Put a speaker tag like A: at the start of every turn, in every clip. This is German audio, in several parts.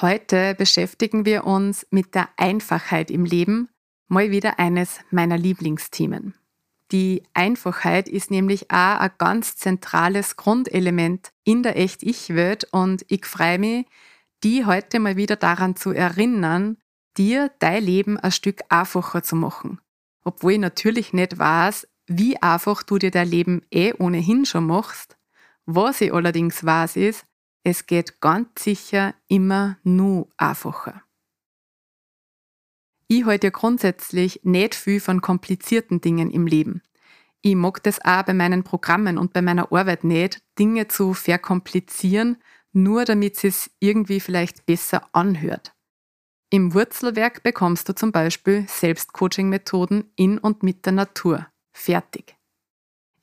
A: Heute beschäftigen wir uns mit der Einfachheit im Leben, mal wieder eines meiner Lieblingsthemen. Die Einfachheit ist nämlich auch ein ganz zentrales Grundelement in der Echt-Ich-Welt und ich freue mich, die heute mal wieder daran zu erinnern, dir dein Leben ein Stück einfacher zu machen. Obwohl ich natürlich nicht weiß, wie einfach du dir dein Leben eh ohnehin schon machst. Was ich allerdings weiß ist, es geht ganz sicher immer nur einfacher. Ich halte ja grundsätzlich nicht viel von komplizierten Dingen im Leben. Ich mag das auch bei meinen Programmen und bei meiner Arbeit nicht, Dinge zu verkomplizieren, nur damit es irgendwie vielleicht besser anhört. Im Wurzelwerk bekommst du zum Beispiel Selbstcoaching-Methoden in und mit der Natur. Fertig.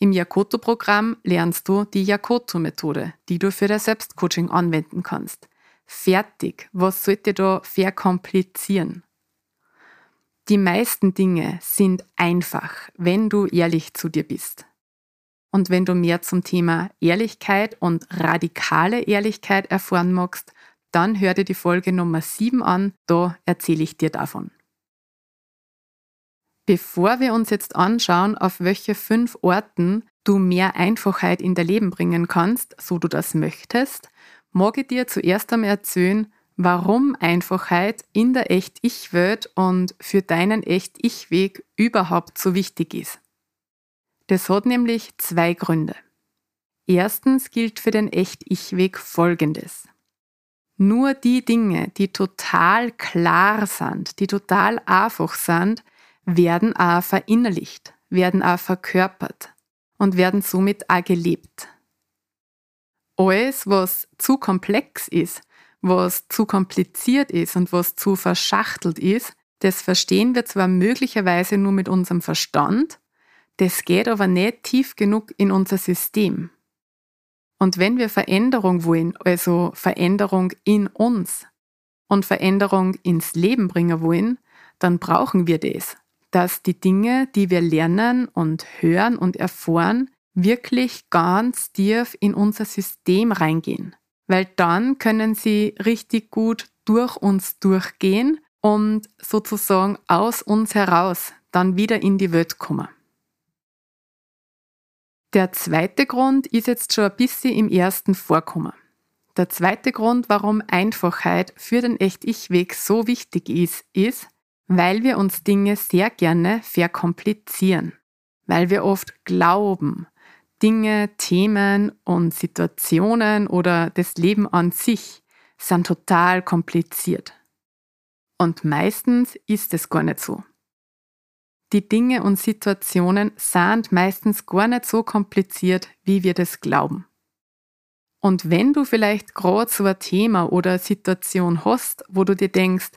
A: Im Yakoto-Programm lernst du die Yakoto-Methode, die du für dein Selbstcoaching anwenden kannst. Fertig. Was sollte da verkomplizieren? Die meisten Dinge sind einfach, wenn du ehrlich zu dir bist. Und wenn du mehr zum Thema Ehrlichkeit und radikale Ehrlichkeit erfahren magst, dann hör dir die Folge Nummer 7 an, da erzähle ich dir davon. Bevor wir uns jetzt anschauen, auf welche fünf Orten du mehr Einfachheit in dein Leben bringen kannst, so du das möchtest, mag ich dir zuerst einmal erzählen, warum Einfachheit in der Echt-Ich-Welt und für deinen Echt-Ich-Weg überhaupt so wichtig ist. Das hat nämlich zwei Gründe. Erstens gilt für den Echt-Ich-Weg Folgendes. Nur die Dinge, die total klar sind, die total einfach sind, werden auch verinnerlicht, werden auch verkörpert und werden somit auch gelebt. Alles, was zu komplex ist, was zu kompliziert ist und was zu verschachtelt ist, das verstehen wir zwar möglicherweise nur mit unserem Verstand, das geht aber nicht tief genug in unser System. Und wenn wir Veränderung wollen, also Veränderung in uns und Veränderung ins Leben bringen wollen, dann brauchen wir das dass die Dinge, die wir lernen und hören und erfahren, wirklich ganz tief in unser System reingehen. Weil dann können sie richtig gut durch uns durchgehen und sozusagen aus uns heraus dann wieder in die Welt kommen. Der zweite Grund ist jetzt schon ein bisschen im ersten Vorkommen. Der zweite Grund, warum Einfachheit für den Echt-Ich-Weg so wichtig ist, ist, weil wir uns Dinge sehr gerne verkomplizieren, weil wir oft glauben, Dinge, Themen und Situationen oder das Leben an sich sind total kompliziert. Und meistens ist es gar nicht so. Die Dinge und Situationen sind meistens gar nicht so kompliziert, wie wir das glauben. Und wenn du vielleicht gerade so ein Thema oder Situation hast, wo du dir denkst,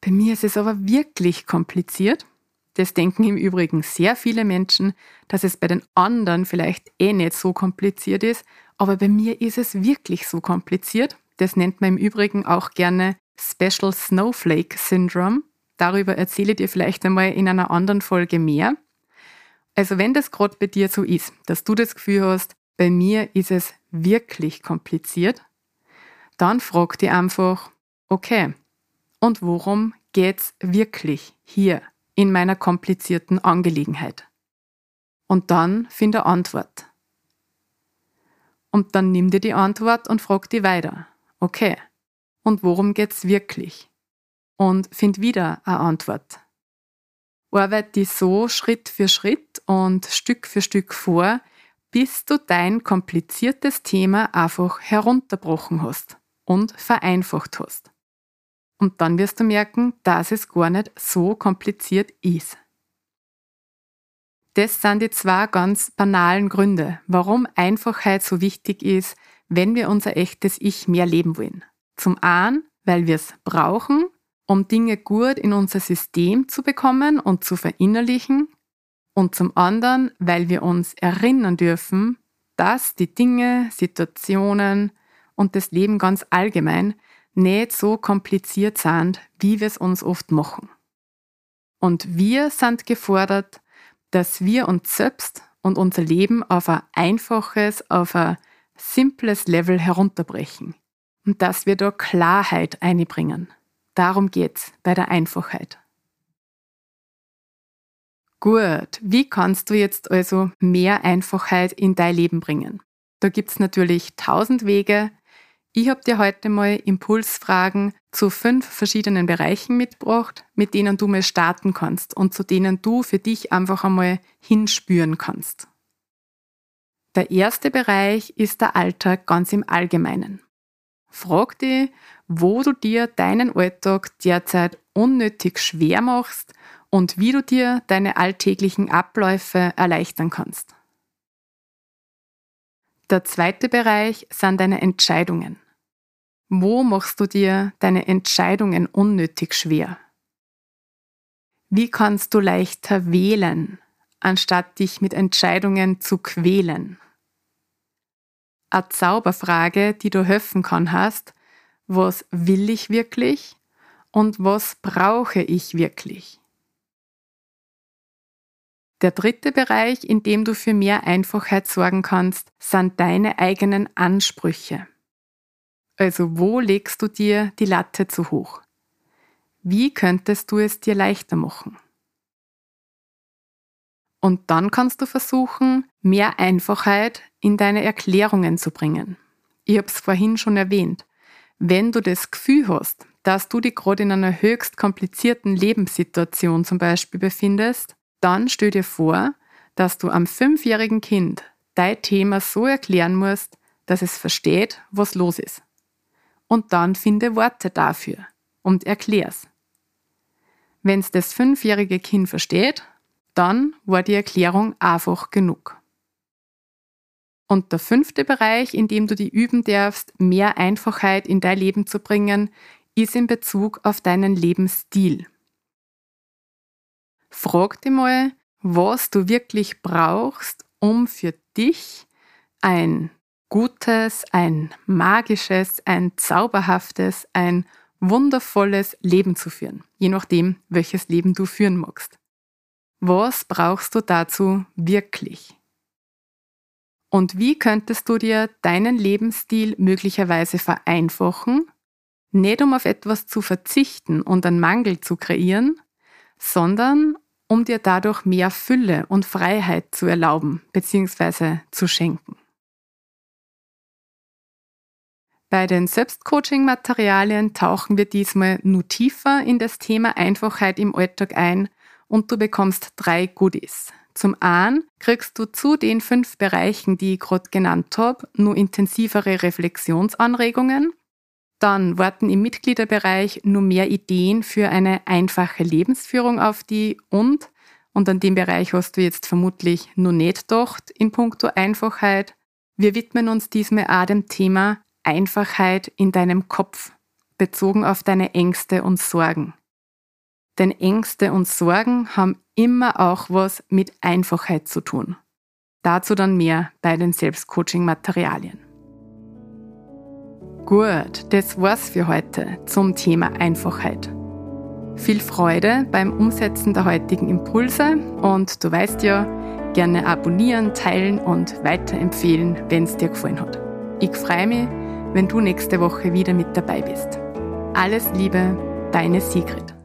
A: bei mir ist es aber wirklich kompliziert. Das denken im Übrigen sehr viele Menschen, dass es bei den anderen vielleicht eh nicht so kompliziert ist, aber bei mir ist es wirklich so kompliziert. Das nennt man im Übrigen auch gerne Special Snowflake Syndrome. Darüber erzähle ich dir vielleicht einmal in einer anderen Folge mehr. Also wenn das gerade bei dir so ist, dass du das Gefühl hast, bei mir ist es wirklich kompliziert, dann frag dich einfach, okay, und worum geht's wirklich hier in meiner komplizierten Angelegenheit? Und dann finde Antwort. Und dann nimm dir die Antwort und frag die weiter. Okay. Und worum geht's wirklich? Und find wieder eine Antwort. Arbeite dich so Schritt für Schritt und Stück für Stück vor, bis du dein kompliziertes Thema einfach herunterbrochen hast und vereinfacht hast. Und dann wirst du merken, dass es gar nicht so kompliziert ist. Das sind die zwei ganz banalen Gründe, warum Einfachheit so wichtig ist, wenn wir unser echtes Ich mehr leben wollen. Zum einen, weil wir es brauchen, um Dinge gut in unser System zu bekommen und zu verinnerlichen. Und zum anderen, weil wir uns erinnern dürfen, dass die Dinge, Situationen und das Leben ganz allgemein nicht so kompliziert sind, wie wir es uns oft machen. Und wir sind gefordert, dass wir uns selbst und unser Leben auf ein einfaches, auf ein simples Level herunterbrechen und dass wir da Klarheit einbringen. Darum geht's bei der Einfachheit. Gut, wie kannst du jetzt also mehr Einfachheit in dein Leben bringen? Da gibt's natürlich tausend Wege, ich habe dir heute mal Impulsfragen zu fünf verschiedenen Bereichen mitgebracht, mit denen du mal starten kannst und zu denen du für dich einfach einmal hinspüren kannst. Der erste Bereich ist der Alltag ganz im Allgemeinen. Frag dich, wo du dir deinen Alltag derzeit unnötig schwer machst und wie du dir deine alltäglichen Abläufe erleichtern kannst. Der zweite Bereich sind deine Entscheidungen. Wo machst du dir deine Entscheidungen unnötig schwer? Wie kannst du leichter wählen, anstatt dich mit Entscheidungen zu quälen? Eine Zauberfrage, die du helfen kann, hast, was will ich wirklich und was brauche ich wirklich? Der dritte Bereich, in dem du für mehr Einfachheit sorgen kannst, sind deine eigenen Ansprüche. Also wo legst du dir die Latte zu hoch? Wie könntest du es dir leichter machen? Und dann kannst du versuchen, mehr Einfachheit in deine Erklärungen zu bringen. Ich habe es vorhin schon erwähnt. Wenn du das Gefühl hast, dass du dich gerade in einer höchst komplizierten Lebenssituation zum Beispiel befindest, dann stell dir vor, dass du am fünfjährigen Kind dein Thema so erklären musst, dass es versteht, was los ist und dann finde Worte dafür und erklär's. Wenn's das fünfjährige Kind versteht, dann war die Erklärung einfach genug. Und der fünfte Bereich, in dem du die üben darfst, mehr Einfachheit in dein Leben zu bringen, ist in Bezug auf deinen Lebensstil. Frag dich mal, was du wirklich brauchst, um für dich ein gutes, ein magisches, ein zauberhaftes, ein wundervolles Leben zu führen, je nachdem, welches Leben du führen magst. Was brauchst du dazu wirklich? Und wie könntest du dir deinen Lebensstil möglicherweise vereinfachen, nicht um auf etwas zu verzichten und einen Mangel zu kreieren, sondern um dir dadurch mehr Fülle und Freiheit zu erlauben bzw. zu schenken. Bei den Selbstcoaching-Materialien tauchen wir diesmal nur tiefer in das Thema Einfachheit im Alltag ein und du bekommst drei Goodies. Zum einen kriegst du zu den fünf Bereichen, die ich gerade genannt habe, nur intensivere Reflexionsanregungen. Dann warten im Mitgliederbereich nur mehr Ideen für eine einfache Lebensführung auf die und, und an dem Bereich hast du jetzt vermutlich nur nicht gedacht in puncto Einfachheit. Wir widmen uns diesmal auch dem Thema Einfachheit in deinem Kopf, bezogen auf deine Ängste und Sorgen. Denn Ängste und Sorgen haben immer auch was mit Einfachheit zu tun. Dazu dann mehr bei den Selbstcoaching-Materialien. Gut, das war's für heute zum Thema Einfachheit. Viel Freude beim Umsetzen der heutigen Impulse und du weißt ja, gerne abonnieren, teilen und weiterempfehlen, wenn es dir gefallen hat. Ich freue mich, wenn du nächste Woche wieder mit dabei bist. Alles Liebe, deine Sigrid.